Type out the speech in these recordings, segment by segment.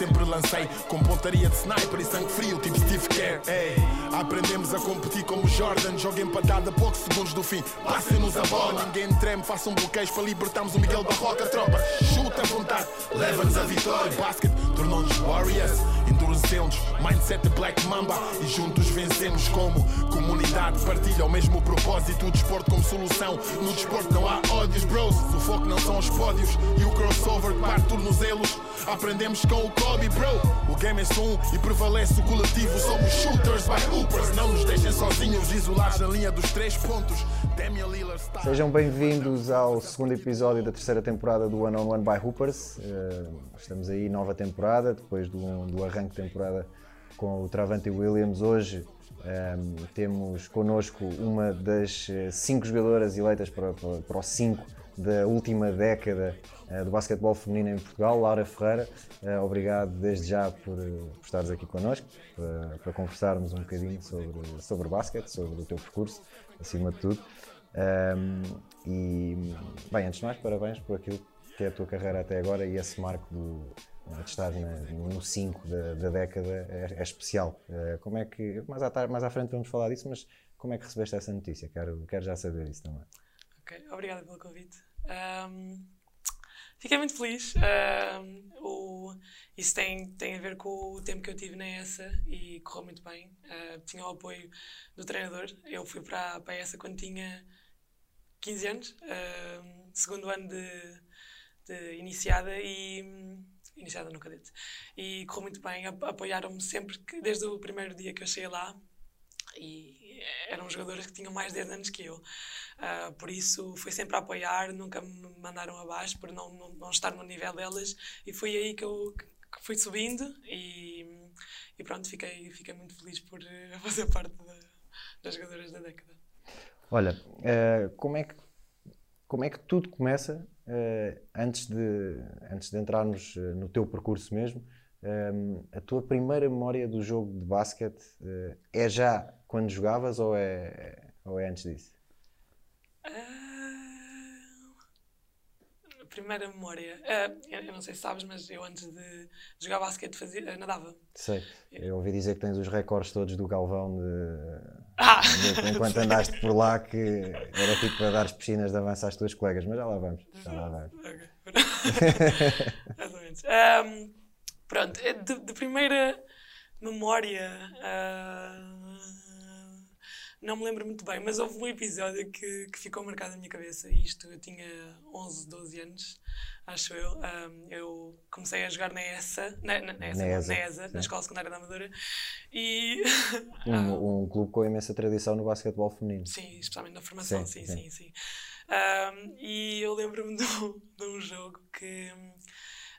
sempre lancei com pontaria de sniper e sangue frio, tipo Steve Kerr. Ei, aprendemos a competir como Jordan, joga empatada a poucos segundos do fim. Passem-nos a bola, ninguém treme, façam bloqueios para libertarmos o Miguel Barroca. Tropa, chuta à vontade, leva-nos a vitória. Basket tornou-nos Warriors, endurecemos, mindset Black Mamba e juntos vencemos como comunidade. Partilha o mesmo propósito, o desporto como solução. No desporto não há ódios, bros. O foco não são os pódios e o crossover que parte tornozelos. Aprendemos com o Bro. O game é um e prevalece o coletivo. Somos shooters by hoopers. Não nos deixem sozinhos, isolados na linha dos três pontos. Sejam bem-vindos ao segundo episódio da terceira temporada do One on One by Hoopers. Eh, estamos aí, nova temporada, depois do, do arranque de temporada com o Travante Williams. Hoje ehm, temos connosco uma das eh, cinco jogadoras eleitas para, para, para o 5 da última década eh, do basquetebol feminino em Portugal, Laura Ferreira. Eh, obrigado desde já por, eh, por estares aqui connosco, para, para conversarmos um bocadinho sobre, sobre basquete, sobre o teu percurso, acima de tudo. Ehm, e, bem, antes de mais, parabéns por aquilo que é a tua carreira até agora e esse marco do, de estar na, no 5 da, da, década é, é especial. como é que, mais à, mais à frente vamos falar disso, mas como é que recebeste essa notícia? Quero, quero já saber isso também. Obrigada pelo convite. Um, fiquei muito feliz. Um, o, isso tem, tem a ver com o tempo que eu tive na ESA e correu muito bem. Uh, tinha o apoio do treinador. Eu fui para, para a ESA quando tinha 15 anos, uh, segundo ano de, de iniciada e iniciada no cadete. E correu muito bem, apoiaram-me sempre, que, desde o primeiro dia que eu cheguei lá. E eram jogadores que tinham mais de 10 anos que eu. Uh, por isso foi sempre a apoiar, nunca me mandaram abaixo por não, não, não estar no nível delas e foi aí que eu que fui subindo e, e pronto, fiquei, fiquei muito feliz por eh, fazer parte das jogadoras da década. Olha, uh, como, é que, como é que tudo começa uh, antes, de, antes de entrarmos no teu percurso mesmo? Um, a tua primeira memória do jogo de basquete é já quando jogavas ou é, ou é antes disso? Primeira memória. Uh, eu não sei se sabes, mas eu antes de jogar basquete fazia, uh, nadava. Sei. Eu ouvi dizer que tens os recordes todos do Galvão de, ah. de, enquanto andaste por lá, que era tipo para dar as piscinas de avanço às tuas colegas, mas já lá vamos. Já lá vamos. Okay. Mais ou menos. Um, pronto, de, de, primeira memória. Uh, não me lembro muito bem, mas houve um episódio que, que ficou marcado na minha cabeça. E isto eu tinha 11, 12 anos, acho eu. Um, eu comecei a jogar na ESA, na, na, na, ESA, na, ESA, na, ESA, na Escola Secundária da Amadora. E. um, um, clube com imensa tradição no basquetebol feminino. Sim, especialmente na formação, sim, sim, sim. sim, sim. Um, e eu lembro-me de, de, um jogo que.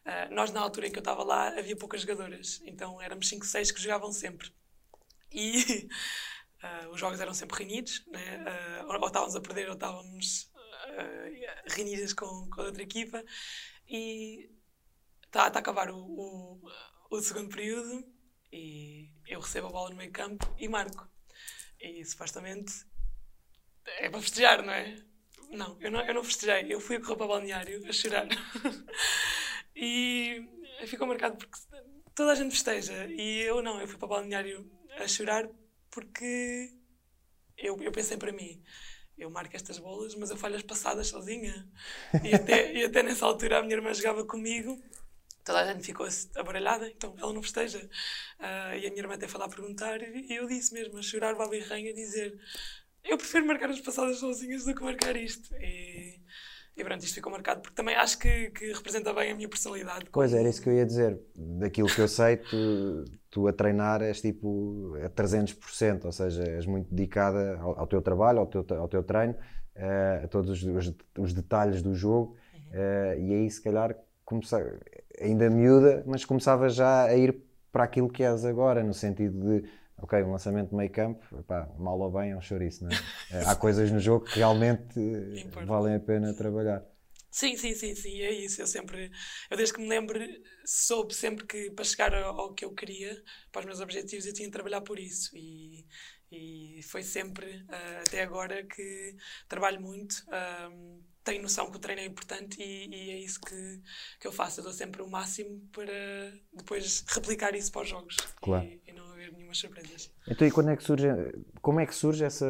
Uh, nós, na altura em que eu estava lá, havia poucas jogadoras. Então éramos 5, 6 que jogavam sempre. E os jogos eram sempre reunidos, né? Uh, ou, estávamos a perder ou estávamos uh, reunidas com, com outra equipa. E está tá a acabar o, o, o, segundo período e eu recebo a bola no meio campo e marco. E supostamente é para festejar, não é? Não, eu não, eu não festejei. Eu fui a correr para o balneário a chorar. e ficou marcado porque toda a gente festeja. E eu não, eu fui para o balneário a chorar porque eu, eu pensei para mim, eu marco estas bolas, mas eu falho as passadas sozinha. E até, e até nessa altura a minha irmã jogava comigo, toda a gente ficou abaralhada, então ela não festeja. Uh, e a minha irmã até foi lá perguntar, e eu disse mesmo, a chorar, baba e ranha, a dizer: Eu prefiro marcar as passadas sozinhas do que marcar isto. E, e pronto, isto ficou marcado porque também acho que, que representa bem a minha personalidade. Pois, era isso que eu ia dizer. Daquilo que eu sei, tu, tu a treinar és tipo a 300%, ou seja, és muito dedicada ao, ao teu trabalho, ao teu, ao teu treino, uh, a todos os, os, detalhes do jogo. Uh, e aí, se calhar, começar, ainda miúda, mas começava já a ir para aquilo que és agora, no sentido de ok, um lançamento de meio campo, epá, mal ou bem é um chouriço, não é? Eh, há coisas no jogo que realmente valem a pena trabalhar. Sim, sim, sim, sim, é isso. Eu sempre, eu desde que me lembro, soube sempre que para chegar ao que eu queria, para os meus objetivos, eu tinha de trabalhar por isso. E, e foi sempre, uh, até agora, que trabalho muito. Um, tem noção que o treino é importante e, e, é isso que, que eu faço. Eu dou sempre o máximo para depois replicar isso para os jogos claro. e, e, não haver nenhumas surpresas. Então, e quando é que surge, como é que surge essa,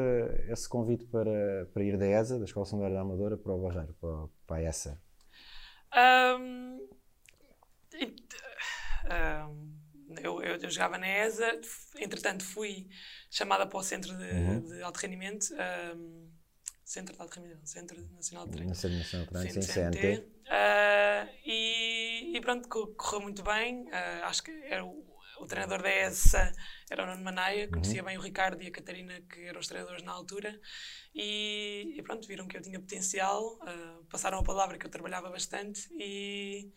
esse convite para, para ir da ESA, da Escola Secundária da Amadora, para o Barreiro, para, para a ESA? Um, um, eu, eu, eu, jogava na ESA, entretanto fui chamada para o Centro de, uhum. de Alto Rendimento. Um, Centro de Alto Rendimento, Centro Nacional de Treino. Centro Nacional de Treino, sim, CNT. Uh, e, e, pronto, correu muito bem. Uh, acho que era o, o, treinador da ESA era o Nuno Manaia, conhecia uhum. bem o Ricardo e a Catarina, que eram os treinadores na altura. E, e pronto, viram que eu tinha potencial, uh, passaram a palavra que eu trabalhava bastante e,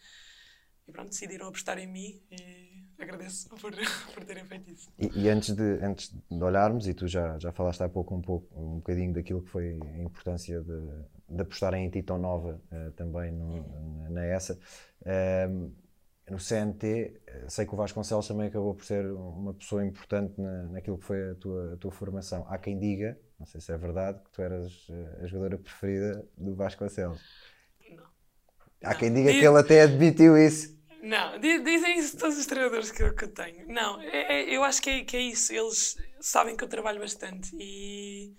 e pronto, decidiram apostar em mim. E, agradeço por, por terem feito isso. E, e, antes, de, antes de olharmos, e tu já, já falaste há pouco um, pouco um bocadinho daquilo que foi a importância de, de apostarem em ti tão nova uh, também no, uhum. na ESA, uh, no CNT, eh, sei que o Vasconcelos também acabou por ser uma pessoa importante na, naquilo que foi a tua, a tua formação. Há quem diga, não sei se é verdade, que tu eras a jogadora preferida do Vasconcelos. Não. Há não. quem diga que ele até admitiu isso. Não, dizem isso todos os treinadores que eu, que eu tenho. Não, é, é, eu acho que é, que é isso. Eles sabem que eu trabalho bastante e,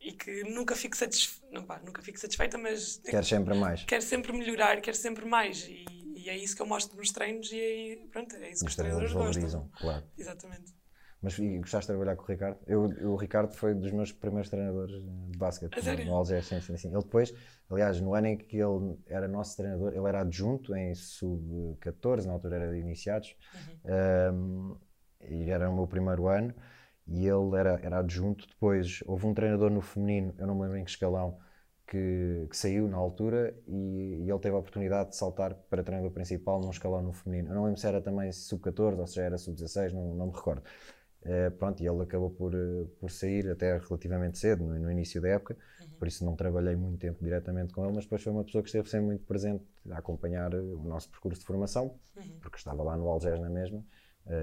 e que nunca fico, satisfe... não, pá, nunca fico satisfeita, mas. Quero sempre mais. Quero sempre melhorar, quero sempre mais. E, e é isso que eu mostro nos treinos e é, pronto, é isso que os treinadores valorizam, gostam. claro. Exatamente. Mas e gostaste de trabalhar com o Ricardo? Eu, o Ricardo foi dos meus primeiros treinadores de basquete no Alger, sim, sim, sim. Ele depois, aliás, no ano em que ele era nosso treinador, ele era adjunto em sub-14, na altura era de iniciados, uhum. um, e era o meu primeiro ano, e ele era, era adjunto. Depois houve um treinador no feminino, eu não me lembro em que escalão, que, que, saiu na altura e, e, ele teve a oportunidade de saltar para treinador principal num escalão no feminino. Eu não lembro se era também sub-14 ou se já era sub-16, não, não me recordo. Uh, pronto, e ele acabou por, uh, por sair até relativamente cedo, no, no início da época, uhum. por isso não trabalhei muito tempo diretamente com ele, mas depois foi uma pessoa que esteve sempre muito presente a acompanhar uh, o nosso percurso de formação, uhum. porque estava lá no Algés na mesma,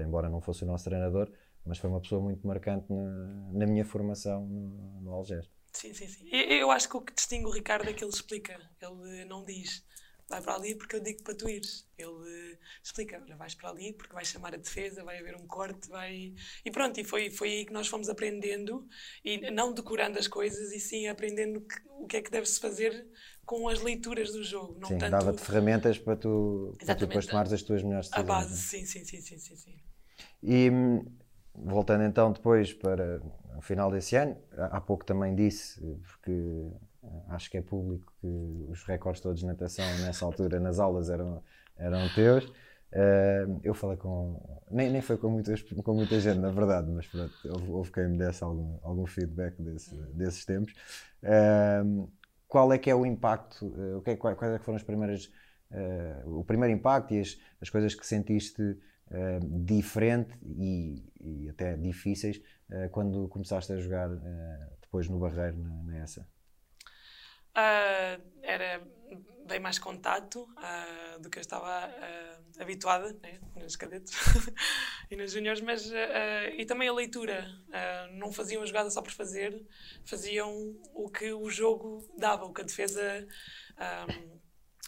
embora não fosse o nosso treinador, mas foi uma pessoa muito marcante na, na minha formação no, no Algés. Sim, sim, sim. Eu, eu acho que o que distingue o Ricardo é que ele explica, ele não diz vai para ali porque eu digo para tu ires. Ele uh, explica, olha, vais para ali porque vai chamar a defesa, vai haver um corte, vai... E pronto, e foi, foi aí que nós fomos aprendendo, e não decorando as coisas, e sim aprendendo que, o que é que deve-se fazer com as leituras do jogo. Não sim, tanto... dava-te ferramentas para tu, para tu depois tomares as tuas melhores decisões. A base, sim, sim, sim, sim, sim, sim. E voltando então depois para o final desse ano, há pouco também disse, porque acho que é público que os recordes todos de natação nessa altura nas aulas eram, eram teus. Uh, eu falei com. Nem, nem foi com, muitas, com muita gente, na verdade, mas pronto, houve, houve quem me desse algum, algum feedback desse, desses tempos. Uh, qual é que é o impacto? Uh, o que é, quais, quais é que foram as primeiras. o primeiro impacto e as, as coisas que sentiste diferente e, e, até difíceis quando começaste a jogar depois no Barreiro, na, nessa? Uh, era bem mais contato uh, do que eu estava uh, habituada né, nas cadetes e nas juniores, mas e também a leitura. não faziam a jogada só por fazer, faziam o que o jogo dava, o que a defesa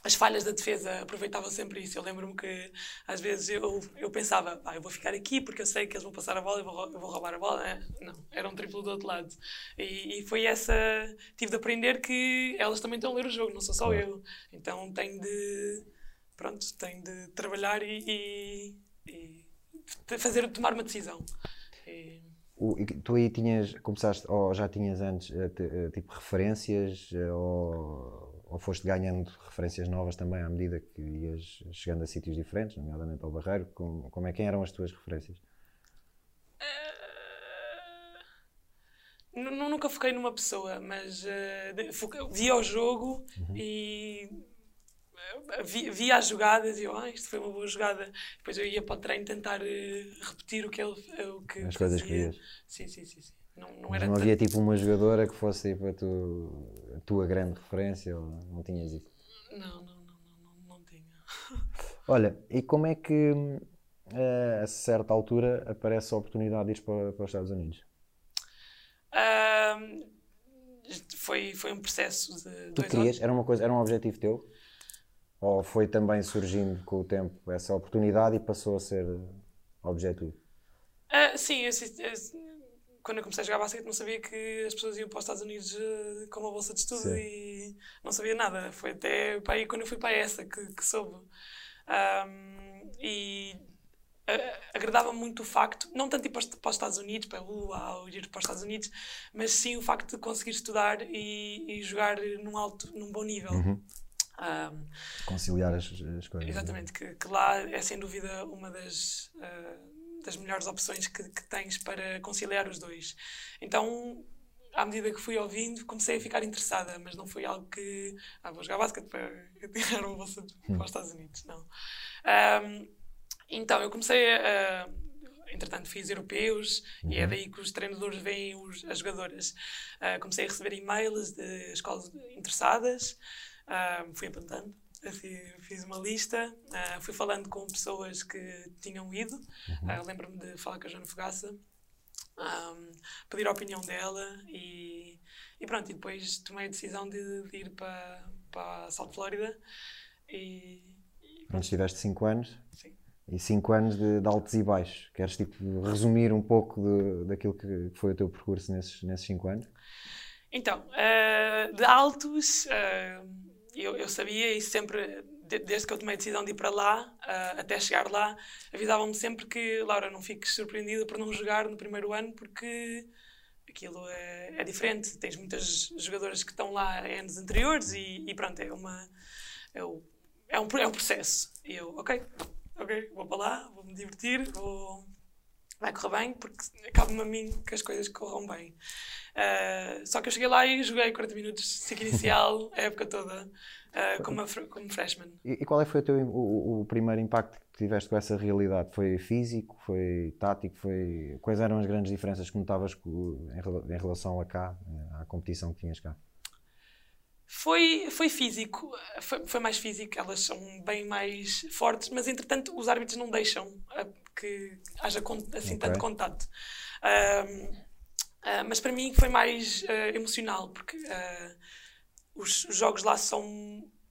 as falhas da defesa aproveitavam sempre isso. Eu lembro-me que às vezes eu, eu pensava, ah, eu vou ficar aqui porque eu sei que eles vão passar a bola e vou, eu vou roubar a bola. Não, era um triplo do outro lado. E, e, foi essa. Tive de aprender que elas também estão a ler o jogo, não sou só eu. Então tenho de. Pronto, tenho de trabalhar e, e, e fazer, tomar uma decisão. E... O, tu aí tinhas, começaste, ou já tinhas antes, eh, eh, tipo referências, eh, ou ou foste ganhando referências novas também à medida que ias chegando a sítios diferentes, nomeadamente ao Barreiro? Como, como é, quem eram as tuas referências? Uh, nunca foquei numa pessoa, mas uh, via o jogo uhum. e uh, via, via, as jogadas e eu, ah, isto foi uma boa jogada. Depois eu ia para o treino tentar uh, repetir o que ele o que As coisas que vias. Sim, sim, sim. sim. Não, não, era não havia tipo uma jogadora que fosse tipo, a, tu, a tua grande referência ou não tinhas isso? Não, não, não, não, não, tinha. Olha, e como é que eh, a certa altura aparece a oportunidade de ir para, para os Estados Unidos? Uh, foi, foi um processo de Tu querias? Era, uma coisa, era um objetivo teu? Ou foi também surgindo com o tempo essa oportunidade e passou a ser objetivo? Ah, sim, eu, eu- quando eu comecei a jogar basquete não sabia que as pessoas iam para os Estados Unidos eh, com uma bolsa de estudo Sim. e não sabia nada. Foi até para aí quando eu fui para essa que, que soube. Ahm, e ah, agradava-me muito o facto, não tanto ir para os, para os Estados Unidos, para uau, ir para os Estados Unidos, mas sim o facto de conseguir estudar e, e jogar num alto, num bom nível. Ahm, Conciliar as, as coisas. Exatamente, que, que lá é sem dúvida uma das, ah, das melhores opções que, que tens para conciliar os dois. Então, à medida que fui ouvindo, comecei a ficar interessada, mas não foi algo que. Ah, vou jogar basquete para ganhar uma bolsa de- para os Estados Unidos, não. Ahm, então, eu comecei a. Entretanto, fiz europeus e é daí que os treinadores veem os, as jogadoras. Ah, comecei a receber e-mails de escolas interessadas, ah, fui apontando, fiz uma lista, ah, fui falando com pessoas que tinham ido. Ah, Lembro-me de falar com a Joana Fogaça, um, pedir a opinião dela e, e pronto, e depois tomei a decisão de, de ir para, para South Florida e, e Onde estiveste 5 anos sim. e 5 anos de, de altos e baixos. Queres tipo, resumir um pouco de- daquilo que foi o teu percurso nesses 5 anos? Então, eh, de altos, eu, eu sabia e sempre, de- desde que eu tomei a decisão de ir para lá, eh, até chegar lá, avisavam-me sempre que, Laura, não fiques surpreendida por não jogar no primeiro ano, porque aquilo é, é diferente. Tens muitas jogadoras que estão lá anos anteriores e, e pronto, é uma. É, o- é um, é um processo. E eu, ok, ok, vou para lá, vou me divertir, vou. Vai correr bem, porque cabe-me a mim que as coisas corram bem. Uh, só que eu cheguei lá e joguei 40 minutos de ciclo inicial, a época toda, uh, como, como freshman. E, e qual é foi o, teu, o, o- primeiro impacto que tiveste com essa realidade? Foi físico? Foi tático? Foi... Quais eram as grandes diferenças que notavas em, rela- em relação a cá, à competição que tinhas cá? Foi, foi físico, foi, foi mais físico, elas são bem mais fortes, mas entretanto os árbitros não deixam uh, que haja assim Ok. tanto contato. Um, uh, mas para mim foi mais uh, emocional, porque uh, os, os jogos lá são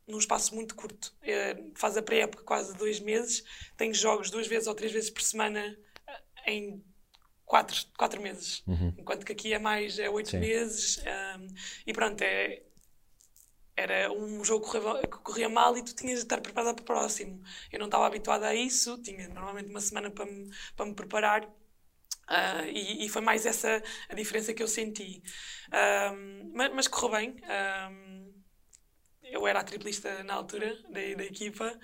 num espaço muito curto. Uh, faz a pré-época quase dois meses, tem jogos duas vezes ou três vezes por semana uh, em quatro, quatro meses. Enquanto que aqui é mais é oito Sim. meses. um, e pronto, é, era um jogo que corria, corria mal e tu tinhas de estar preparada para o próximo. Eu não estava habituada a isso, tinha normalmente uma semana para me, para me preparar. ah, e, e foi mais essa a diferença que eu senti. Ahm, mas, mas correu bem. Ahm, eu era a triplista na altura da, da equipa.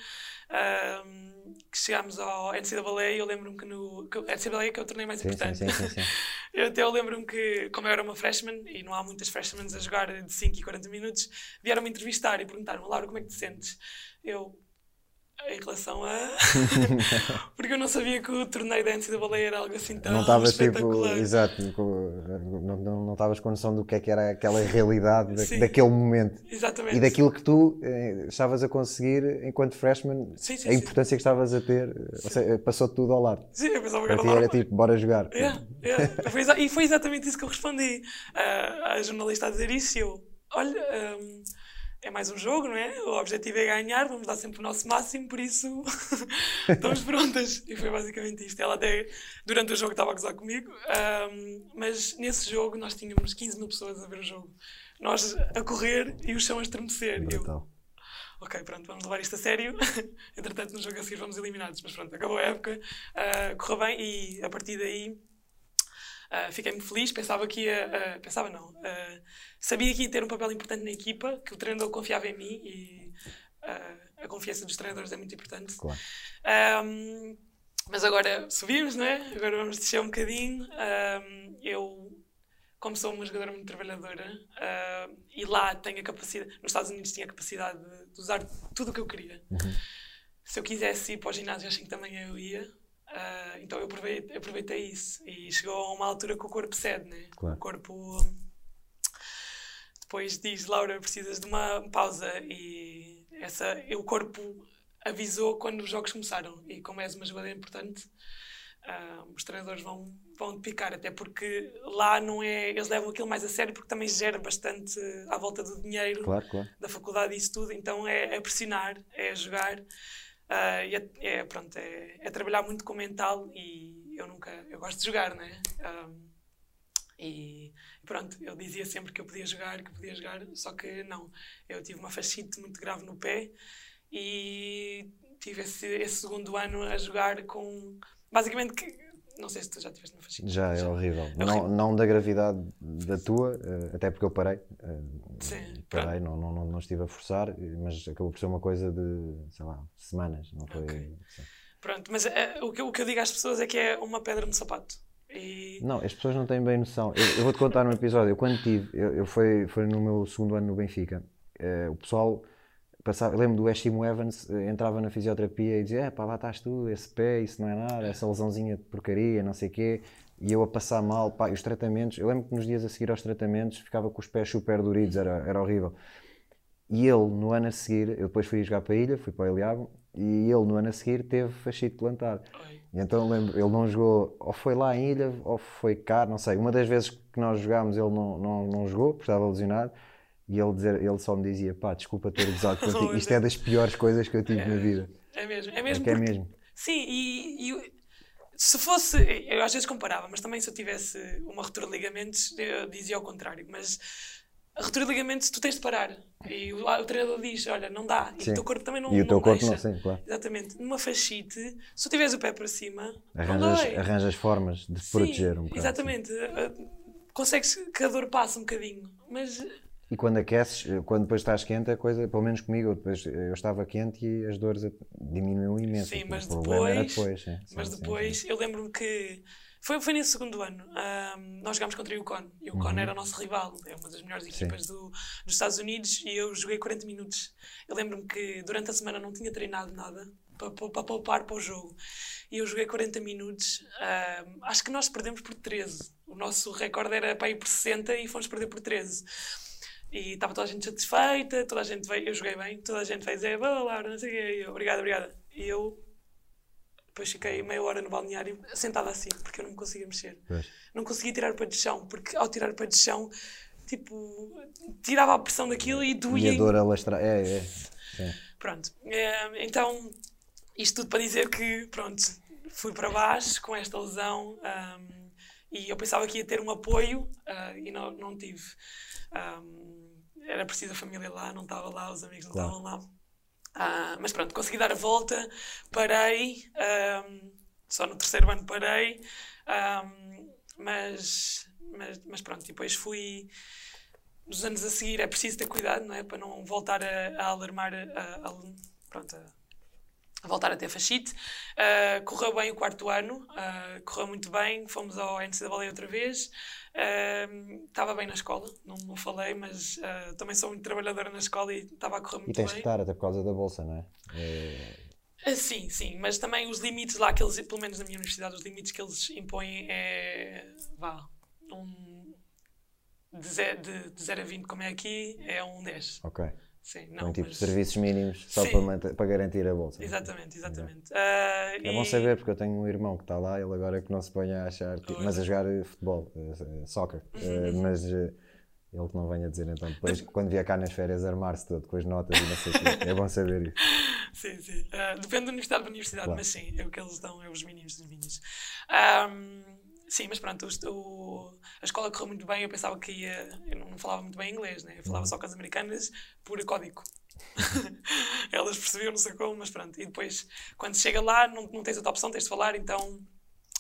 ahm, que chegámos ao NCAA, eu lembro-me que no que NCAA que é o torneio mais Sim, importante. sim, sim. Eu até eu lembro-me que, como eu era uma freshman, e não há muitas freshmen a jogar de 5 e 40 minutos, vieram-me entrevistar e perguntaram Laura, como é que te sentes? Eu, em relação a... Porque eu não sabia que o torneio da NCAA era algo assim tão Não estavas tipo, exato, não não- não estavas com noção do que é que era aquela realidade da- daquele momento Exatamente. e daquilo que tu eh, estavas a conseguir enquanto freshman, Sim, sim, a sim. importância que estavas a ter, ou seja, passou tudo ao lado. Sim, eu pensava que era era tipo, bora jogar. Yeah, yeah. Foi e foi exatamente isso que eu respondi. Ah, a jornalista a dizer isso e eu, olha, ahm, é mais um jogo, não é? O objetivo é ganhar, vamos dar sempre o nosso máximo, por isso estamos prontas. E foi basicamente isto. Ela até, durante o jogo, estava a gozar comigo, ahm, mas nesse jogo nós tínhamos 15 mil pessoas a ver o jogo. Nós a correr e o chão a estremecer. Eu, ok, pronto, vamos levar isto a sério. Entretanto, no jogo a seguir vamos eliminados, mas pronto, acabou a época, ah, correu bem e a partir daí ah, fiquei muito feliz. Pensava que ia, ah, pensava não, ah, sabia que ia ter um papel importante na equipa, que o treinador confiava em mim e a confiança dos treinadores é muito importante. Claro. Ahm, mas agora subimos, não é? Agora vamos descer um bocadinho. Ahm, eu, como sou uma jogadora muito trabalhadora e lá tenho a capacidade, nos Estados Unidos tinha a capacidade de, de usar tudo o que eu queria. Se eu quisesse ir para o ginásio, acho que também eu ia. Ah, então eu aproveitei, aproveitei isso e chegou a uma altura que o corpo cede, né? Claro. O corpo depois diz Laura precisas de uma pausa e essa o corpo avisou quando os jogos começaram e como és uma jogadora importante uh, os treinadores vão, vão picar, até porque lá não é. Eles levam aquilo mais a sério porque também gera bastante à volta do dinheiro claro, claro. da faculdade e isso tudo, então é, é pressionar, é jogar. Uh, e é, é, pronto, é, é, trabalhar muito com o mental e eu nunca. Eu gosto de jogar, né? Um, e pronto, eu dizia sempre que eu podia jogar, que podia jogar, só que não. Eu tive uma fascite muito grave no pé e tive esse, esse segundo ano a jogar com. Basicamente, não sei se tu já tiveste uma fascite. Já, é horrível. É não, não da gravidade da tua, eh, até porque eu parei. Eh, Sim, parei, não, não, não, não, estive a forçar, mas acabou por ser uma coisa de, sei lá, semanas, não foi. Okay. Pronto, mas o, que, o que eu digo às pessoas é que é uma pedra no sapato. E... Não, as pessoas não têm bem noção. Eu, eu vou-te contar um episódio. Eu, quando tive, eu, eu foi, foi no meu segundo ano no Benfica, uh, o pessoal passava, lembro do Eshimo Evans, uh, entrava na fisioterapia e dizia: é, pá, lá estás tu, esse pé, isso não é nada, essa lesãozinha de porcaria, não sei o quê. E eu a passar mal, pá, e os tratamentos, eu lembro que nos dias a seguir aos tratamentos ficava com os pés super duridos, era, era horrível. E ele, no ano a seguir, eu depois fui jogar para a ilha, fui para o Eliago, e ele, no ano a seguir, teve fascite plantar. E então lembro, ele não jogou, ou foi lá em ilha, ou foi cá, não sei. Uma das vezes que nós jogámos, ele não, não, não jogou, porque estava lesionado. E ele, dizer, ele só me dizia: pá, desculpa ter gozado contigo, isto é das piores coisas que eu tive é, na vida. É mesmo, é mesmo. É, é mesmo. Sim, e, e, se fosse, eu às vezes comparava, mas também se eu tivesse uma ruptura de ligamentos, eu dizia ao contrário. Mas a ruptura de ligamentos tu tens de parar. E o, o treinador diz: Olha, não dá. E sim. o teu corpo também não E o teu não corpo deixa. não, sim, claro. Exatamente. Numa fascite, se tu tiveres o pé para cima, arranjas, arranjas formas de sim, proteger um bocado. Exatamente. Sim. Eh, consegues que a dor passe um bocadinho. Mas e quando aqueces, quando depois estás quente, a coisa, pelo menos comigo, eu, depois, eu estava quente e as dores diminuíam imenso. Sim, mas depois, depois. Sim, mas sim, depois, sim, eu lembro-me que foi, foi nesse segundo ano. Um, nós jogámos contra o Yukon. E o Yukon uhum. era o nosso rival, é uma das melhores equipas do, dos Estados Unidos. E eu joguei 40 minutos. Eu lembro-me que durante a semana não tinha treinado nada para, para, poupar para o jogo. E eu joguei 40 minutos. Um, acho que nós perdemos por 13. O nosso recorde era para ir por 60 e fomos perder por 13. E estava toda a gente satisfeita, toda a gente veio, eu joguei bem, toda a gente veio dizer, boa Laura, não sei o quê, eu, obrigada, obrigada. E eu depois fiquei meia hora no balneário sentada assim, porque eu não me conseguia mexer. Não conseguia tirar o pé de chão, porque ao tirar o pé de chão, tipo, tirava a pressão daquilo e doía. E a dor alastra... É, é. é. Pronto. É, então, isto tudo para dizer que, pronto, fui para baixo com esta lesão um, e eu pensava que ia ter um apoio uh, e não, não tive. Um, era preciso a família lá, não estava lá, os amigos não claro. estavam lá. Uh, mas pronto, consegui dar a volta, parei, um, só no terceiro ano parei, um, mas, mas, mas pronto, depois fui. Nos anos a seguir é preciso ter cuidado, não é? Para não voltar a, a alarmar, a, a, pronto, a voltar a ter fascite. Uh, correu bem o quarto ano, uh, correu muito bem, fomos ao NCAA outra vez. Uh, estava bem na escola, não, não falei, mas também sou muito trabalhadora na escola e estava a correr muito bem. E tens bem. que estar até por causa da bolsa, não é? é... sim, sim, mas também os limites lá que eles, pelo menos na minha universidade, os limites que eles impõem é. vá, um, de 0 de, de a 20, como é aqui, é um 10. Ok. Sim, não, um tipo mas... de serviços mínimos só para, para, garantir a bolsa. Exatamente, exatamente. Uh, é e... bom saber, porque eu tenho um irmão que está lá, ele agora é que não se põe a achar, tipo, mas a jogar futebol, uh, soccer, uh, mas ele que não venha dizer então, depois quando vier cá nas férias armar-se todo com as notas e não sei o quê. É bom saber isso. sim, sim. depende da universidade para universidade, claro. mas sim, é o que eles dão, é os mínimos dos mínimos. Um, Sim, mas pronto, o, o, a escola correu muito bem. Eu pensava que ia. Eu não, não falava muito bem inglês, né? Eu falava uhum. só com as americanas por código. Elas percebiam, não sei como, mas pronto. E depois, quando chega lá, não, não tens outra opção, tens de falar, então.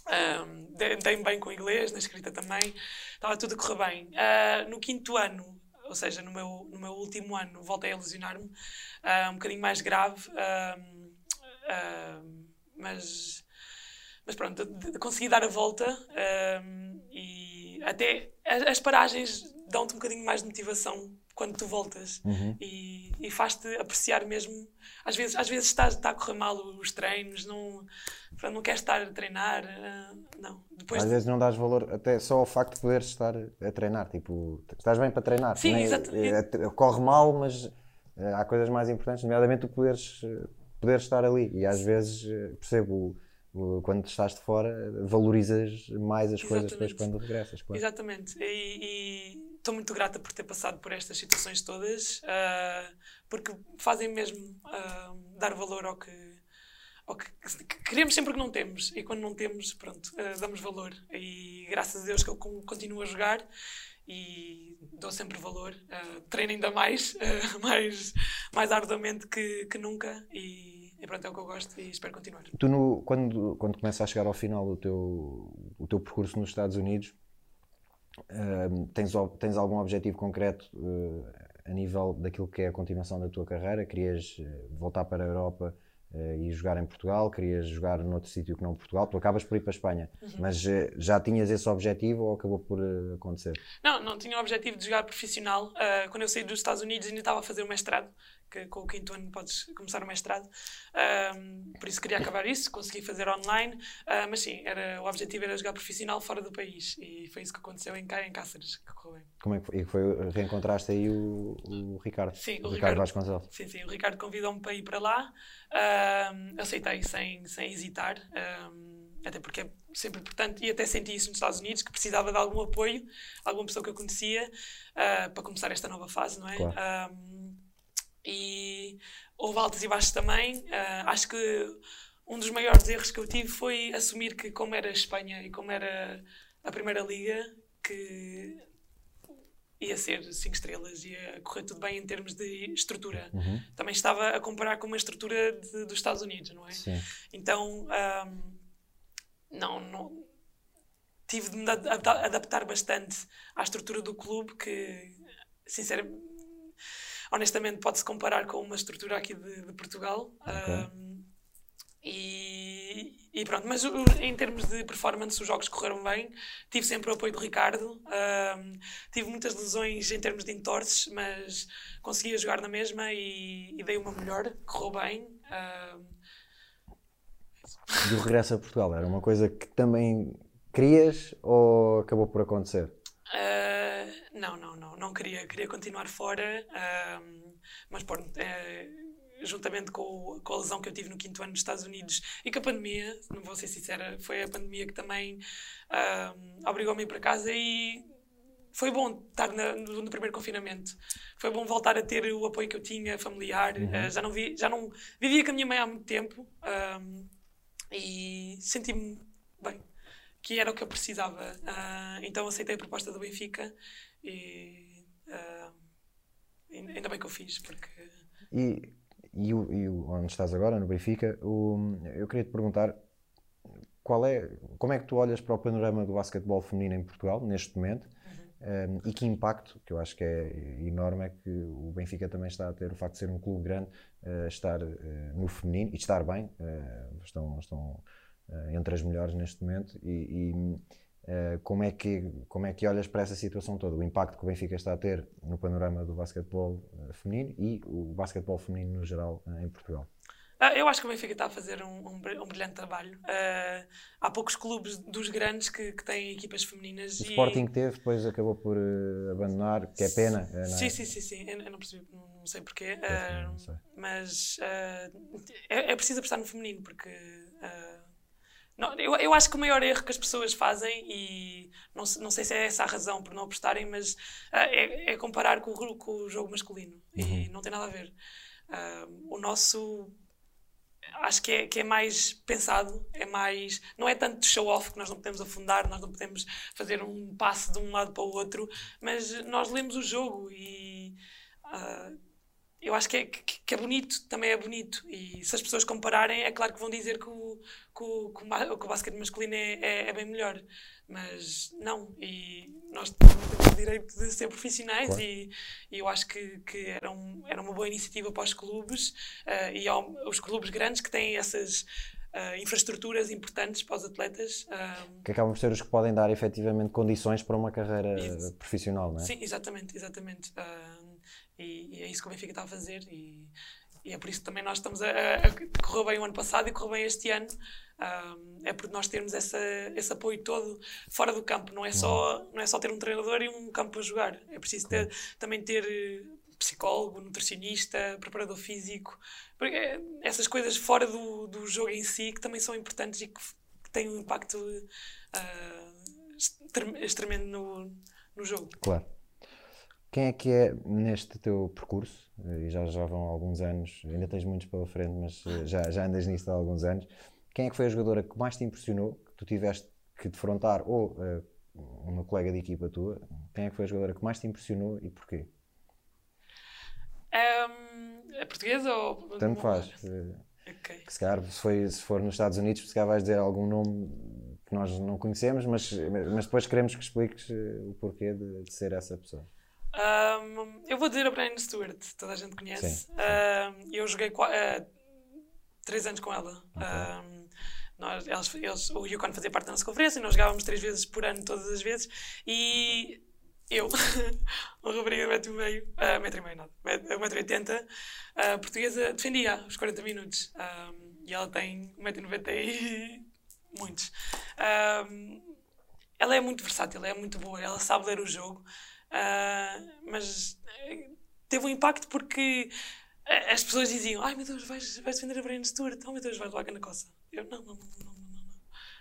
Um, dei-me bem com o inglês, na escrita também. Estava tudo a correr bem. Uh, no quinto ano, ou seja, no meu, no meu último ano, voltei a lesionar-me, uh, um bocadinho mais grave, uh, mas mas pronto, consegui dar a volta um, e até as, paragens dão-te um bocadinho mais de motivação quando tu voltas uhum. e, e faz-te apreciar mesmo. Às vezes, às vezes está, está a correr mal os treinos, não, não queres estar a treinar. Uh, não. Depois às de... vezes não dás valor até só ao facto de poderes estar a treinar. Tipo, estás bem para treinar. Sim, exatamente. É, é, corre mal, mas uh, há coisas mais importantes, nomeadamente tu poderes, uh, poderes estar ali. E às vezes percebo quando estás de fora, valorizas mais as coisas depois Exatamente. quando regressas. Claro. Exatamente. E estou muito grata por ter passado por estas situações todas, ah, porque fazem mesmo ah, dar valor ao que, ao que, que queremos sempre que não temos. E quando não temos, pronto, ah, damos valor. E graças a Deus que eu con- continuo a jogar e dou sempre valor. treino ainda mais, mais, mais arduamente que, que nunca. E, e pronto, é o que eu gosto e espero continuar. Tu, no- quando, quando começa a chegar ao final do teu, o teu percurso nos Estados Unidos, ehm, tens, tens algum objetivo concreto eh, a nível daquilo que é a continuação da tua carreira? Querias eh, voltar para a Europa eh, e jogar em Portugal? Querias jogar noutro sítio que não Portugal? Tu acabas por ir para a Espanha, mas eh, já tinhas esse objetivo ou acabou por acontecer? Não, não tinha o objetivo de jogar profissional. Ah, quando eu saí dos Estados Unidos ainda estava a fazer o mestrado, que com o quinto ano podes começar o mestrado. Ahm, por isso queria acabar isso, consegui fazer online. Ah, mas sim, era, o objetivo era jogar profissional fora do país. E foi isso que aconteceu em, em Cáceres, que correu bem. Como é que foi? E foi reencontraste aí o, o Ricardo? Sim, o o Ricardo Ricardo. Vasconcelos. Sim, sim, o Ricardo convidou-me para ir para lá. Ahm, aceitei sem, sem hesitar. ahm, até porque é sempre importante, e até senti isso nos Estados Unidos, que precisava de algum apoio, alguma pessoa que eu conhecia, ah, para começar esta nova fase, não é? Claro. Ahm, e houve altos e baixos também. Ah, acho que um dos maiores erros que eu tive foi assumir que, como era a Espanha e como era a Primeira Liga, que ia ser 5 estrelas, ia correr tudo bem em termos de estrutura. Uhum. Também estava a comparar com uma estrutura de- dos Estados Unidos, não é? Sim. Então, ahm, não, não. Tive de me adaptar, adaptar bastante à estrutura do clube, que, sinceramente, honestamente, pode-se comparar com uma estrutura aqui de, de Portugal. Ahm, e, e pronto, mas em termos de performance, os jogos correram bem. Tive sempre o apoio do Ricardo. ahm, tive muitas lesões em termos de entorces, mas conseguia jogar na mesma e, e dei uma melhor. Correu bem. E o regresso a Portugal era uma coisa que também querias ou acabou por acontecer? Ah, não, não, não, não queria, queria continuar fora, ahm, mas pronto, eh, juntamente com, com a lesão que eu tive no quinto ano nos Estados Unidos e com a pandemia, não vou ser sincera, foi a pandemia que também obrigou-me a ir para casa e foi bom estar na- no, no primeiro confinamento. Foi bom voltar a ter o apoio que eu tinha, familiar. Ah, já não vi, já não vivia com a minha mãe há muito tempo e senti-me bem que era o que eu precisava. Ah, então aceitei a proposta do Benfica e ah, ainda bem que eu fiz, porque E, e, e onde estás agora, no Benfica, o- eu queria te perguntar qual é, como é que tu olhas para o panorama do basquetebol feminino em Portugal, neste momento, um, e que impacto, que eu acho que é enorme, é que o Benfica também está a ter, o facto de ser um clube grande, uh, estar uh, no feminino, e estar bem, uh, estão, estão uh, entre as melhores neste momento, e, e, uh, como, é que, como é que olhas para essa situação toda, o impacto que o Benfica está a ter no panorama do basquetebol uh, feminino e o basquetebol feminino no geral uh, em Portugal? Ah, eu acho que o Benfica está a fazer um, um um brilhante trabalho. Ah, há poucos clubes dos grandes que, que têm equipas femininas. O e- Sporting teve, depois acabou por uh, abandonar, que é pena. uh, é? Sim, sim, sim, sim. Eu, eu não percebi, não, sei porquê. ah, não sei. mas ah, é, é preciso apostar no feminino, porque. Não, eu, eu acho que o maior erro que as pessoas fazem, e não, não sei se é essa a razão por não apostarem, mas ah, é, é comparar com o, com o jogo masculino. E não tem nada a ver. Ah, o nosso acho que é, que é mais pensado, é mais. Não é tanto show-off que nós não podemos afundar, nós não podemos fazer um passe de um lado para o outro, mas nós lemos o jogo e. ah, eu acho que é, que, que é bonito, também é bonito. E se as pessoas compararem, é claro que vão dizer que o, que o, que o, que o basquete masculino é, é, é bem melhor. Mas não, e nós temos o direito de ser profissionais Claro. e, e eu acho que, que era, um, era uma boa iniciativa para os clubes ah, e ao, os clubes grandes que têm essas ah, infraestruturas importantes para os atletas. ah, Que acabam por ser os que podem dar efetivamente condições para uma carreira Isso. profissional, não é? Sim, exatamente, exatamente. Ah, e, e é isso que o Benfica está a fazer e, e é por isso que também nós estamos a, a, a correu bem o ano passado e correu bem este ano. Ah, é por nós termos essa, esse apoio todo fora do campo. Não é, só, não é só ter um treinador e um campo a jogar. É preciso ter, também ter eh, psicólogo, nutricionista, preparador físico, porque é essas coisas fora do, do jogo em si que também são importantes e que, que têm um impacto uh, extremamente no, no jogo. Claro. Quem é que é neste teu percurso, e já, já vão alguns anos, ainda tens muitos pela frente, mas eh, já, já andas nisto há alguns anos, quem é que foi a jogadora que mais te impressionou, que tu tiveste que defrontar, ou uh, uma colega de equipa tua, quem é que foi a jogadora que mais te impressionou e porquê? Um, é portuguesa ou. Tanto faz. Okay. Que se, calhar, se, foi, se for nos Estados Unidos, se calhar vais dizer algum nome que nós não conhecemos, mas, mas depois queremos que expliques eh, o porquê de, de ser essa pessoa. Um, eu vou dizer a Brian Stewart, toda a gente conhece. Sim, sim. Um, eu joguei uh, três anos com ela. Okay. Um, nós, eles, eles, o Yukon fazia parte da nossa conferência e nós jogávamos três vezes por ano, todas as vezes. E eu, uma rapariga de metro e meio, uh, metro e meio nada, metro, metro e oitenta, uh, portuguesa, defendia os 40 minutos. Um, e ela tem 1,90m e muitos. Um, ela é muito versátil, ela é muito boa, ela sabe ler o jogo, uh, mas teve um impacto porque as pessoas diziam: Ai meu Deus, vais, vais defender a Brian Stewart, oh meu Deus, vais levar na coça. Eu, não, não, não, não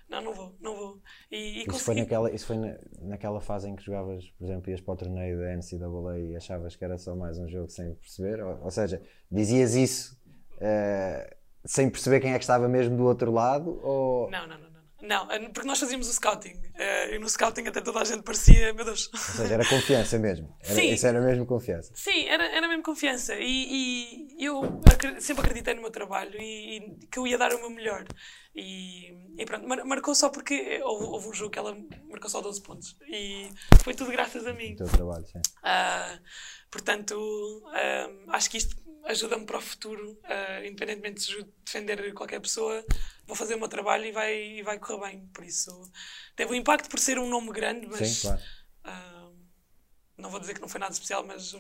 não, não vou, não vou. E, e isso, consegui... foi naquela, isso foi na, naquela fase em que jogavas, por exemplo, ias para o torneio da NCAA e achavas que era só mais um jogo sem perceber? Ou, ou seja, dizias isso uh, sem perceber quem é que estava mesmo do outro lado? Ou... Não, não, não. Não, eh, porque nós fazíamos o scouting. Uh, e no scouting até toda a gente parecia, meu Deus. Ou seja, era confiança mesmo. Era, Sim. Isso era mesmo confiança. Sim, era, era mesmo confiança. E, e eu sempre acreditei no meu trabalho e, e, que eu ia dar o meu melhor. E, e pronto, mar, marcou só porque houve, houve, um jogo que ela marcou só 12 pontos. E foi tudo graças a mim. O teu trabalho, sim. Uh, portanto, uh, acho que isto ajuda-me para o futuro, uh, independentemente de defender qualquer pessoa, vou fazer o meu trabalho e vai, e vai correr bem. Por isso, teve um impacto por ser um nome grande, mas. Sim, claro. Uh, não vou dizer que não foi nada especial, mas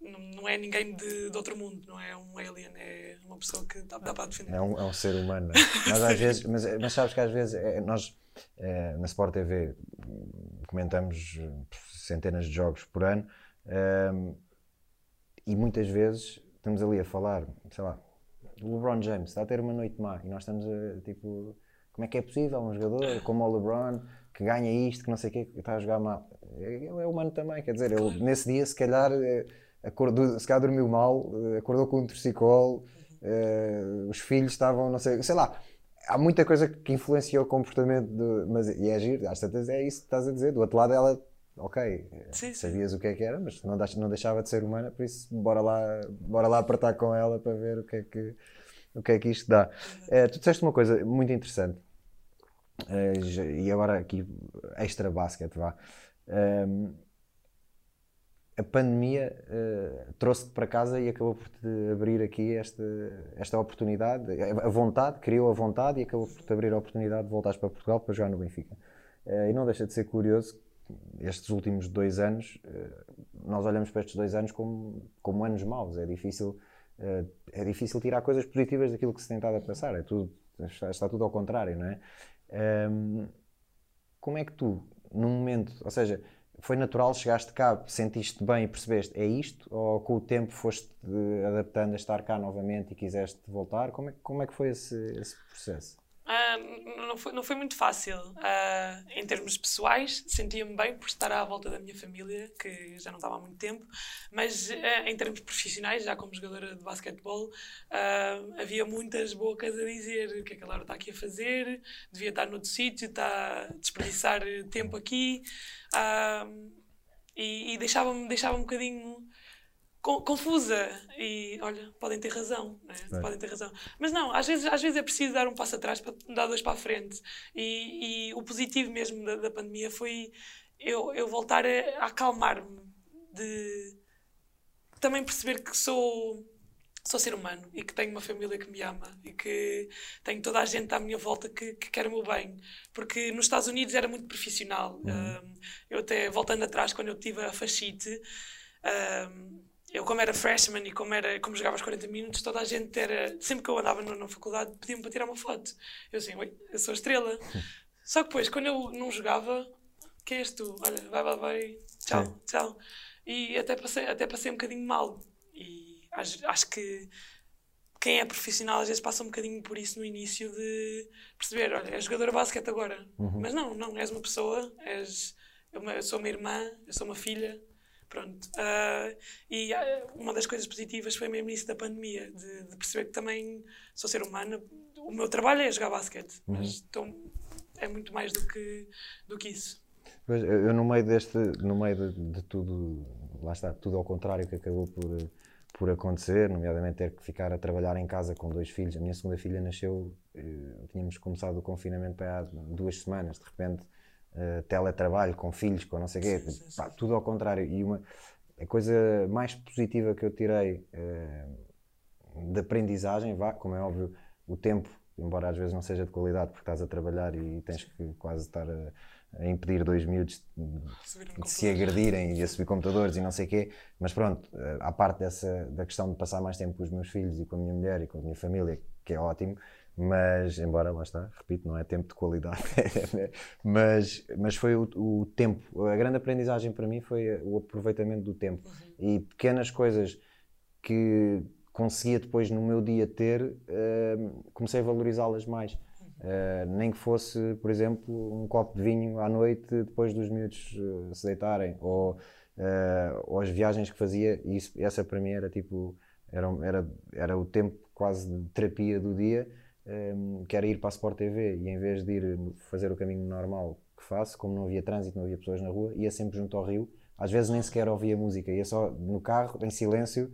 não, não é ninguém de, de, outro mundo, não é um alien, é uma pessoa que dá, dá para defender. É um, é um ser humano. É? Mas, às vezes, mas, mas sabes que às vezes é, nós é, na Sport TV comentamos centenas de jogos por ano um, e muitas vezes estamos ali a falar, sei lá, o LeBron James está a ter uma noite má e nós estamos a, tipo, como é que é possível um jogador como o LeBron que ganha isto, que não sei o quê, que está a jogar mal? Ele é humano também, quer dizer, ele nesse dia se calhar eh, acordou, se calhar dormiu mal, eh, acordou com um torcicolo, uh, os filhos estavam, não sei, sei lá, há muita coisa que influenciou o comportamento, de, mas e é giro, às tantas é isso que estás a dizer, do outro lado ela ok, sim, sabias sim. o que é que era, mas não, não deixava de ser humana, por isso bora lá, bora lá apertar com ela para ver o que é que, o que, é que isto dá. Uh, tu disseste uma coisa muito interessante, uh, e agora aqui extra basquete, vá. Uh, a pandemia trouxe-te para casa e acabou por te abrir aqui esta, esta oportunidade, a vontade, criou a vontade e acabou por te abrir a oportunidade de voltares para Portugal para jogar no Benfica. e não deixa de ser curioso estes últimos dois anos, eh, nós olhamos para estes dois anos como, como anos maus. É difícil, eh, é difícil tirar coisas positivas daquilo que se tem estado a passar. É tudo, está, está tudo ao contrário, não é? Um, como é que tu, num momento, ou seja, foi natural, chegaste cá, sentiste bem e percebeste é isto? Ou com o tempo foste adaptando a estar cá novamente e quiseste voltar? Como é, como é que foi esse, esse processo? Uh, não, foi, não foi muito fácil. Uh, em termos pessoais, sentia-me bem por estar à volta da minha família, que já não estava há muito tempo, mas uh, em termos profissionais, já como jogadora de basquetebol, havia muitas bocas a dizer o que é que a Laura está aqui a fazer, devia estar noutro sítio, está a desperdiçar tempo aqui, e, e deixava-me deixava um bocadinho confusa e olha, podem ter razão, né? podem ter razão. Mas não, às vezes, às vezes é preciso dar um passo atrás para dar dois para a frente. E, e o positivo mesmo da, da, pandemia foi eu, eu voltar a, a acalmar-me, de também perceber que sou sou ser humano e que tenho uma família que me ama e que tenho toda a gente à minha volta que, que quer o meu bem. Porque nos Estados Unidos era muito profissional. Uhum. Um, eu até, voltando atrás, quando eu tive a fascite, um, eu como era freshman e como, era, como jogava os 40 minutos, toda a gente era, sempre que eu andava na, na faculdade, pediam-me para tirar uma foto. Eu assim, oi, eu sou a estrela. Só que depois, quando eu não jogava, quem és tu? Olha, vai, vai, vai, tchau, Sim. tchau. e até passei, até passei um bocadinho mal. E acho, acho que quem é profissional às vezes passa um bocadinho por isso no início de perceber, olha, és jogadora de basquete agora. Uhum. Mas não, não, és uma pessoa, és, eu, eu sou uma irmã, eu sou uma filha. Pronto. Uh, e uh, uma das coisas positivas foi mesmo isso da pandemia, de, de, perceber que também sou ser humano. O meu trabalho é jogar basquete, uhum. mas então, é muito mais do que, do que isso. Eu, no meio deste, no meio de, de, tudo, lá está, tudo ao contrário que acabou por, por acontecer, nomeadamente ter que ficar a trabalhar em casa com dois filhos. A minha segunda filha nasceu, eh, tínhamos começado o confinamento há duas semanas, de repente uh, teletrabalho com filhos, com não sei o quê, sim, pá, tudo ao contrário. E uma, a coisa mais positiva que eu tirei uh, de aprendizagem, vá, como é óbvio, o tempo, embora às vezes não seja de qualidade porque estás a trabalhar e tens que quase estar a a impedir dois miúdos de se agredirem e a subir computadores e não sei o quê, mas pronto, eh, à parte dessa, da questão de passar mais tempo com os meus filhos e com a minha mulher e com a minha família, que é ótimo, mas, embora, lá está, repito, não é tempo de qualidade, mas, mas foi o, o, tempo, a grande aprendizagem para mim foi o aproveitamento do tempo. Uhum. e pequenas coisas que conseguia depois no meu dia ter, uh, comecei a valorizá-las mais. Uh, nem que fosse, por exemplo, um copo de vinho à noite depois dos miúdos uh, se deitarem, ou, ou, as viagens que fazia, e isso, essa para mim era tipo, era, era, era o tempo quase de terapia do dia, um, que era ir para a Sport TV e em vez de ir fazer o caminho normal que faço, como não havia trânsito, não havia pessoas na rua, ia sempre junto ao rio, às vezes nem sequer ouvia música, ia só no carro, em silêncio,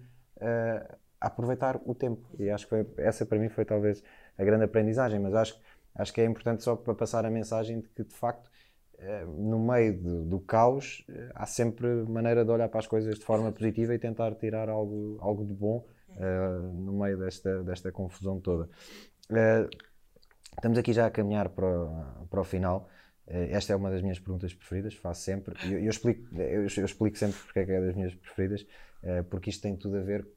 a aproveitar o tempo. E acho que foi, essa para mim foi talvez a grande aprendizagem, mas acho acho que é importante só para passar a mensagem de que, de facto, eh, no meio do, do caos, eh, há sempre maneira de olhar para as coisas de forma positiva e tentar tirar algo, algo de bom uh, no meio desta, desta confusão toda. Uh, estamos aqui já a caminhar para o, para o final. Uh, esta é uma das minhas perguntas preferidas, faço sempre. Eu, eu explico, eu, eu, explico sempre porque é que é das minhas preferidas, porque isto tem tudo a ver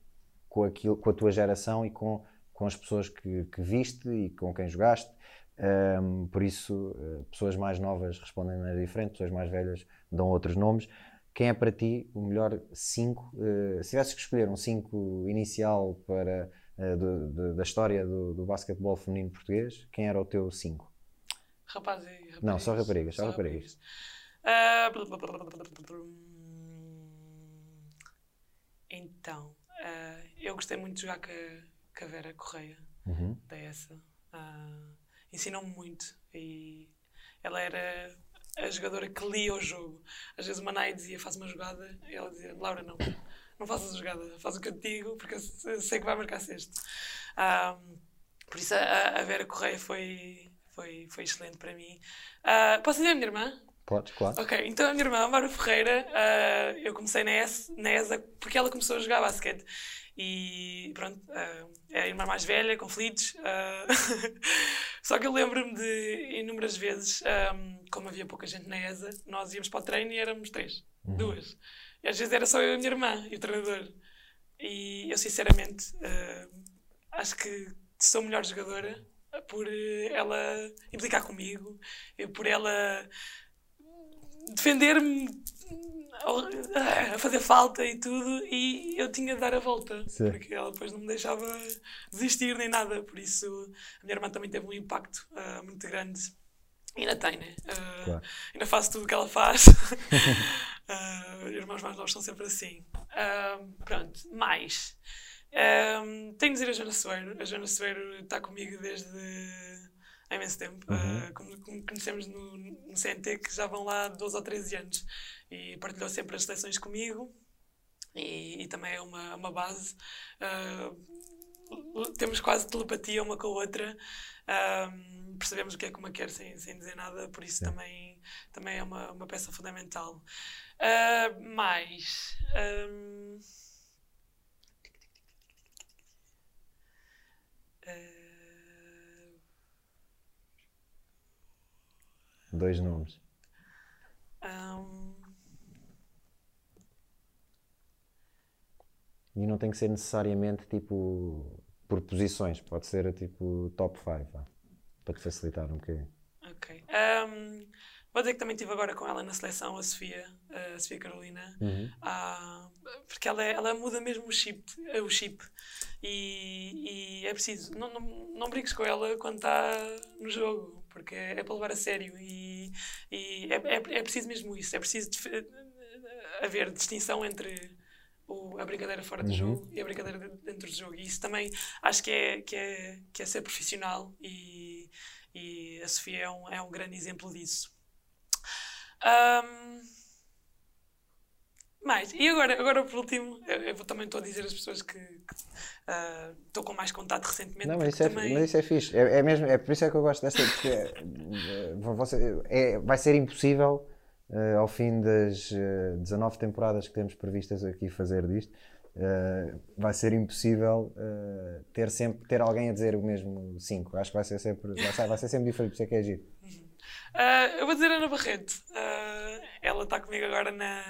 com, aquilo, com a tua geração e com, com as pessoas que, que viste e com quem jogaste. Um, por isso, uh, pessoas mais novas respondem de maneira diferente, pessoas mais velhas dão outros nomes. Quem é para ti o melhor 5? Uh, se tivesses que escolher um 5 inicial para, uh, do, do, da história do, do basquetebol feminino português, quem era o teu 5? Rapazes e raparigas. Não, só raparigas. Só, só raparigas. então, eu gostei muito de jogar com a, com a Vera Correia, uhum. da ESA. Uh, ensinou-me muito. E ela era a jogadora que lia o jogo. Às vezes o Manai dizia, faz uma jogada, e ela dizia, Laura, não, não faças a jogada, faz o que eu te digo, porque eu sei que vai marcar sexto. Um, por isso a, a, Vera Correia foi, foi, foi excelente para mim. Uh, posso dizer a minha irmã? Podes, claro. Ok, então a minha irmã, Mara Ferreira, uh, eu comecei na, ES, na ESA porque ela começou a jogar basquete. E pronto, uh, é a irmã mais velha, conflitos. Uh, só que eu lembro-me de inúmeras vezes, um, ah, como havia pouca gente na ESA, nós íamos para o treino e éramos três, uhum. duas. E às vezes era só eu e a minha irmã e o treinador. E eu, sinceramente, uh, acho que sou melhor jogadora por ela implicar comigo, por ela defender-me a fazer falta e tudo, e eu tinha de dar a volta, Sim. porque ela depois não me deixava desistir nem nada. Por isso, a minha irmã também teve um impacto uh, muito grande. E ainda tem, né? Uh, claro. Ainda faço tudo o que ela faz. uh, irmãos mais novos são sempre assim. Uh, pronto, mais. tenho de dizer a Joana Soeiro. A Joana Soeiro está comigo desde há imenso tempo. Uhum. Uh, como, como, conhecemos no, no CNT, que já vão lá 12 ou 13 anos. E partilhou sempre as seleções comigo. E, e também é uma, uma base. Uh, temos quase telepatia uma com a outra. Uh, percebemos o que é que uma quer sem, sem dizer nada, por isso também, também é uma, uma peça fundamental. Uh, mais. Um, Dois nomes. Um... E não tem que ser necessariamente tipo por posições, pode ser tipo top 5 para te facilitar um bocadinho. Ok. Um, Vou dizer que também estive agora com ela na seleção, a Sofia, a Sofia Carolina, Uhum. ah, porque ela, é- ela muda mesmo o chip. O chip e, e é preciso. Não, não, não brinques com ela quando está no jogo, porque é, é para levar a sério. E, e é, é, é preciso mesmo isso. É preciso haver distinção entre o- a brincadeira fora do Uhum. jogo e a brincadeira de- dentro do jogo. E isso também acho que é, que é, que é ser profissional e, e a Sofia é um, é um grande exemplo disso. Ahm, mais, e agora, agora por último, eu, eu vou- também estou a dizer às pessoas que que, ah, estou com mais contato recentemente. Não, mas isso, é, também- mas isso é fixe. É, é mesmo, é por isso é que eu gosto desta. Porque é, você- é- vai ser impossível, eh, ao fim das eh, 19 temporadas que temos previstas aqui fazer disto, eh, vai ser impossível eh, ter sempre ter alguém a dizer o mesmo 5. Acho que vai ser sempre, vai ser, vai ser sempre diferente, por isso é que é giro. Ah, eu vou dizer Ana Barreto. Ah, ela está comigo agora na,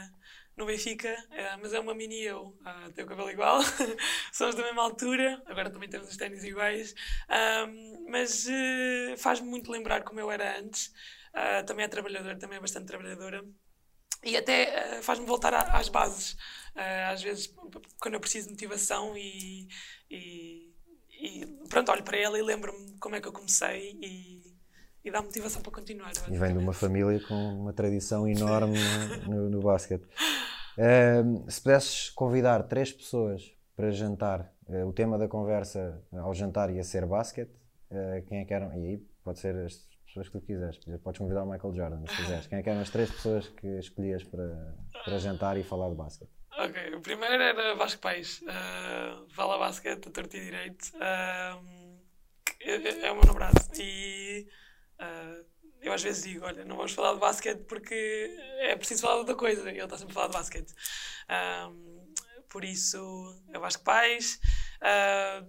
no Benfica, ah, mas é uma mini eu. Tem o cabelo igual, somos da mesma altura, agora também temos os ténis iguais. Mas faz-me muito lembrar como eu era antes. Também é trabalhadora, também é bastante trabalhadora. E até ah, faz-me voltar à- às bases. Ah, às vezes, quando eu preciso de motivação e, e, e pronto, olho para ela e lembro-me como é que eu comecei e, e dá motivação para continuar. E vem de uma família com uma tradição enorme no, no, basquete. Ehm, se pudesses convidar três pessoas para jantar, eh, o tema da conversa ao jantar ia ser basquete, eh, quem é que eram? E aí pode ser as pessoas que tu quiseres. Podes convidar o Michael Jordan, se quiseres. Quem é que eram as três pessoas que escolhias para, para jantar e falar de basquete? Ok, o primeiro era Vasco Paes. Uh, fala basquete, a torto e direito. É, é o meu namorado. E uh, eu às vezes digo: olha, não vamos falar de basquete porque é preciso falar de outra coisa. E ele está sempre a falar de basquete. Um, por isso, é Vasco Paes. Uh,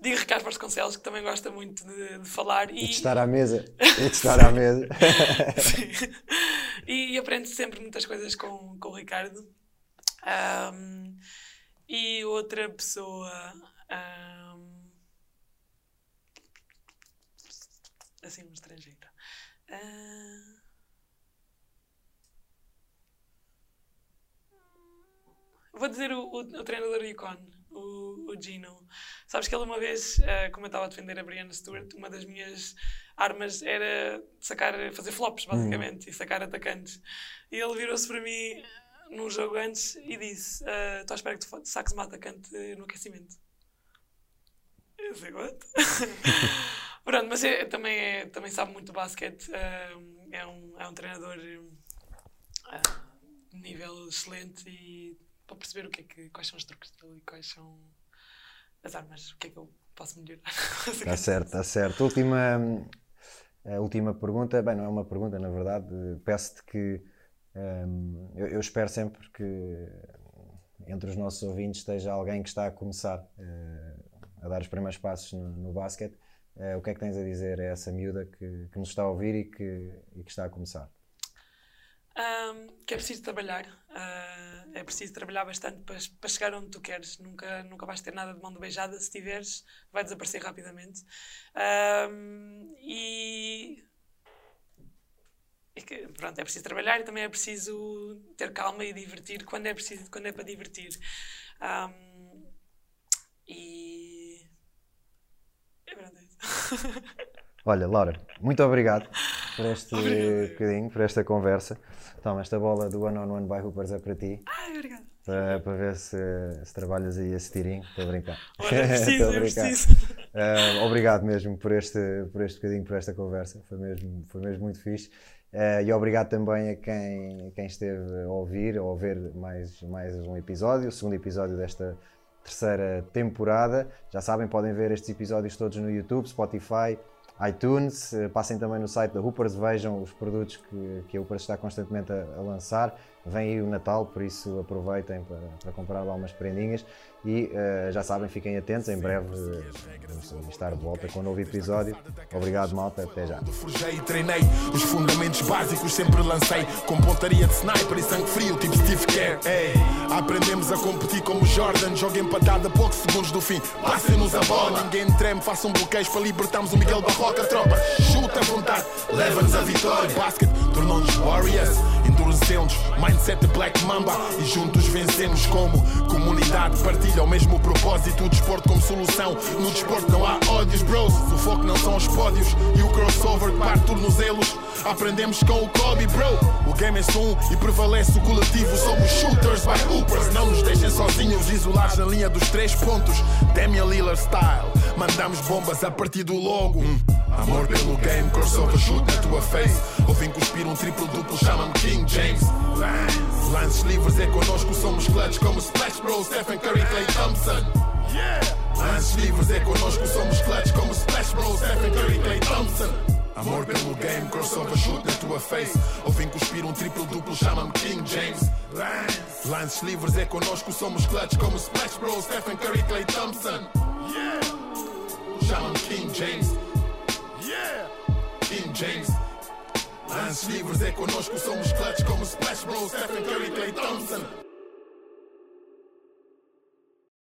digo Ricardo Vasconcelos, que também gosta muito de, de falar. E de estar à mesa. E de estar à mesa. Sim. e, e aprendo sempre muitas coisas com, com o Ricardo. Ahm, e outra pessoa. ahm, assim, um estrangeiro. Ah, vou dizer o, o, o treinador Yukon, o, o Gino. Sabes que ele uma vez, ah, como eu estava a defender a Brianna Stewart, uma das minhas armas era sacar, fazer flops, basicamente, e sacar atacantes. E ele virou-se para mim num jogo antes e disse: "Ah, Estou à espera que tu saques uma atacante no aquecimento. Eu sei what? Pronto, mas é, também, é, também sabe muito basquete. ah, é, um, é um treinador ah, de nível excelente e para perceber o que é que, quais são os truques dele e quais são as armas, o que é que eu posso melhorar. Está certo, está certo. Última, a última pergunta, bem, não é uma pergunta, na verdade, peço-te que hum, eu, eu espero sempre que entre os nossos ouvintes esteja alguém que está a começar eh, a dar os primeiros passos no, no basquete. Eh, o que é que tens a dizer a essa miúda que, que nos está a ouvir e que, e que está a começar? Ahm, que é preciso trabalhar, ah, é preciso trabalhar bastante para, para chegar onde tu queres. Nunca, nunca vais ter nada de mão de beijada. Se tiveres, vai desaparecer rapidamente. Ahm, e, e que, pronto, é preciso trabalhar e também é preciso ter calma e divertir quando é preciso, quando é para divertir. Ahm, e é verdade. é isso. Olha, Laura, muito obrigado por este Obrigada. bocadinho, por esta conversa. Toma, esta bola do One on One by Hoopers é para ti. Ai, obrigada. para, para ver se, se trabalhas aí esse tirinho. Estou a brincar. Olha, é preciso, a brincar. Ah, obrigado mesmo por este, por este bocadinho, por esta conversa. Foi mesmo, foi mesmo muito fixe. Ah, e obrigado também a quem, a quem esteve a ouvir ou a ver mais, mais um episódio, o segundo episódio desta terceira temporada. Já sabem, podem ver estes episódios todos no YouTube, Spotify, iTunes. Eh, Passem também no site da Hoopers, vejam os produtos que, que a Hoopers está constantemente a, a lançar. Vem aí o Natal, por isso aproveitem para, para comprar lá umas prendinhas e uh, já sabem, fiquem atentos, em breve vamos estar de volta com um novo episódio. Obrigado, malta, até já. Forjei e treinei os fundamentos básicos, sempre lancei com pontaria de sniper e sangue frio, tipo Steve Kerr. Ei, aprendemos a competir como Jordan, joga empatada a poucos segundos do fim. Passem-nos a bola, ninguém treme, façam bloqueios para libertarmos o Miguel Barroca, tropa. Chuta à vontade, leva-nos a vitória. Basket tornou-nos Warriors, mindset Black Mamba e juntos vencemos como comunidade. Partilha o mesmo propósito, o desporto como solução. No desporto não há ódios, bros. O foco não são os pódios e o crossover que parte tornozelos. Aprendemos com o Kobe, bro. O game é um e prevalece o coletivo. Somos shooters by hoopers. Não nos deixem sozinhos, isolados na linha dos três pontos. Damian Lillard style. Mandamos bombas a partir do logo. Hum. Amor pelo game, crossover shoot na tua face. Ouvem cuspir um triplo duplo, chama-me King James. Lances livres é connosco, somos clutch como Splash Bros, Stephen Curry, Clay Thompson. Lances livres é connosco, somos clutch como Splash Bros, Stephen Curry, Clay Thompson. Amor pelo game, crossover shoot na tua face. Ouvem cuspir um triplo duplo, chama-me King James. Lances livres é connosco, somos clutch como Splash Bros, Stephen Curry, Clay Thompson. Chama-me King James. James. Lances livres é connosco, somos clutch como Splash Bros, Stephen Curry, Clay Thompson.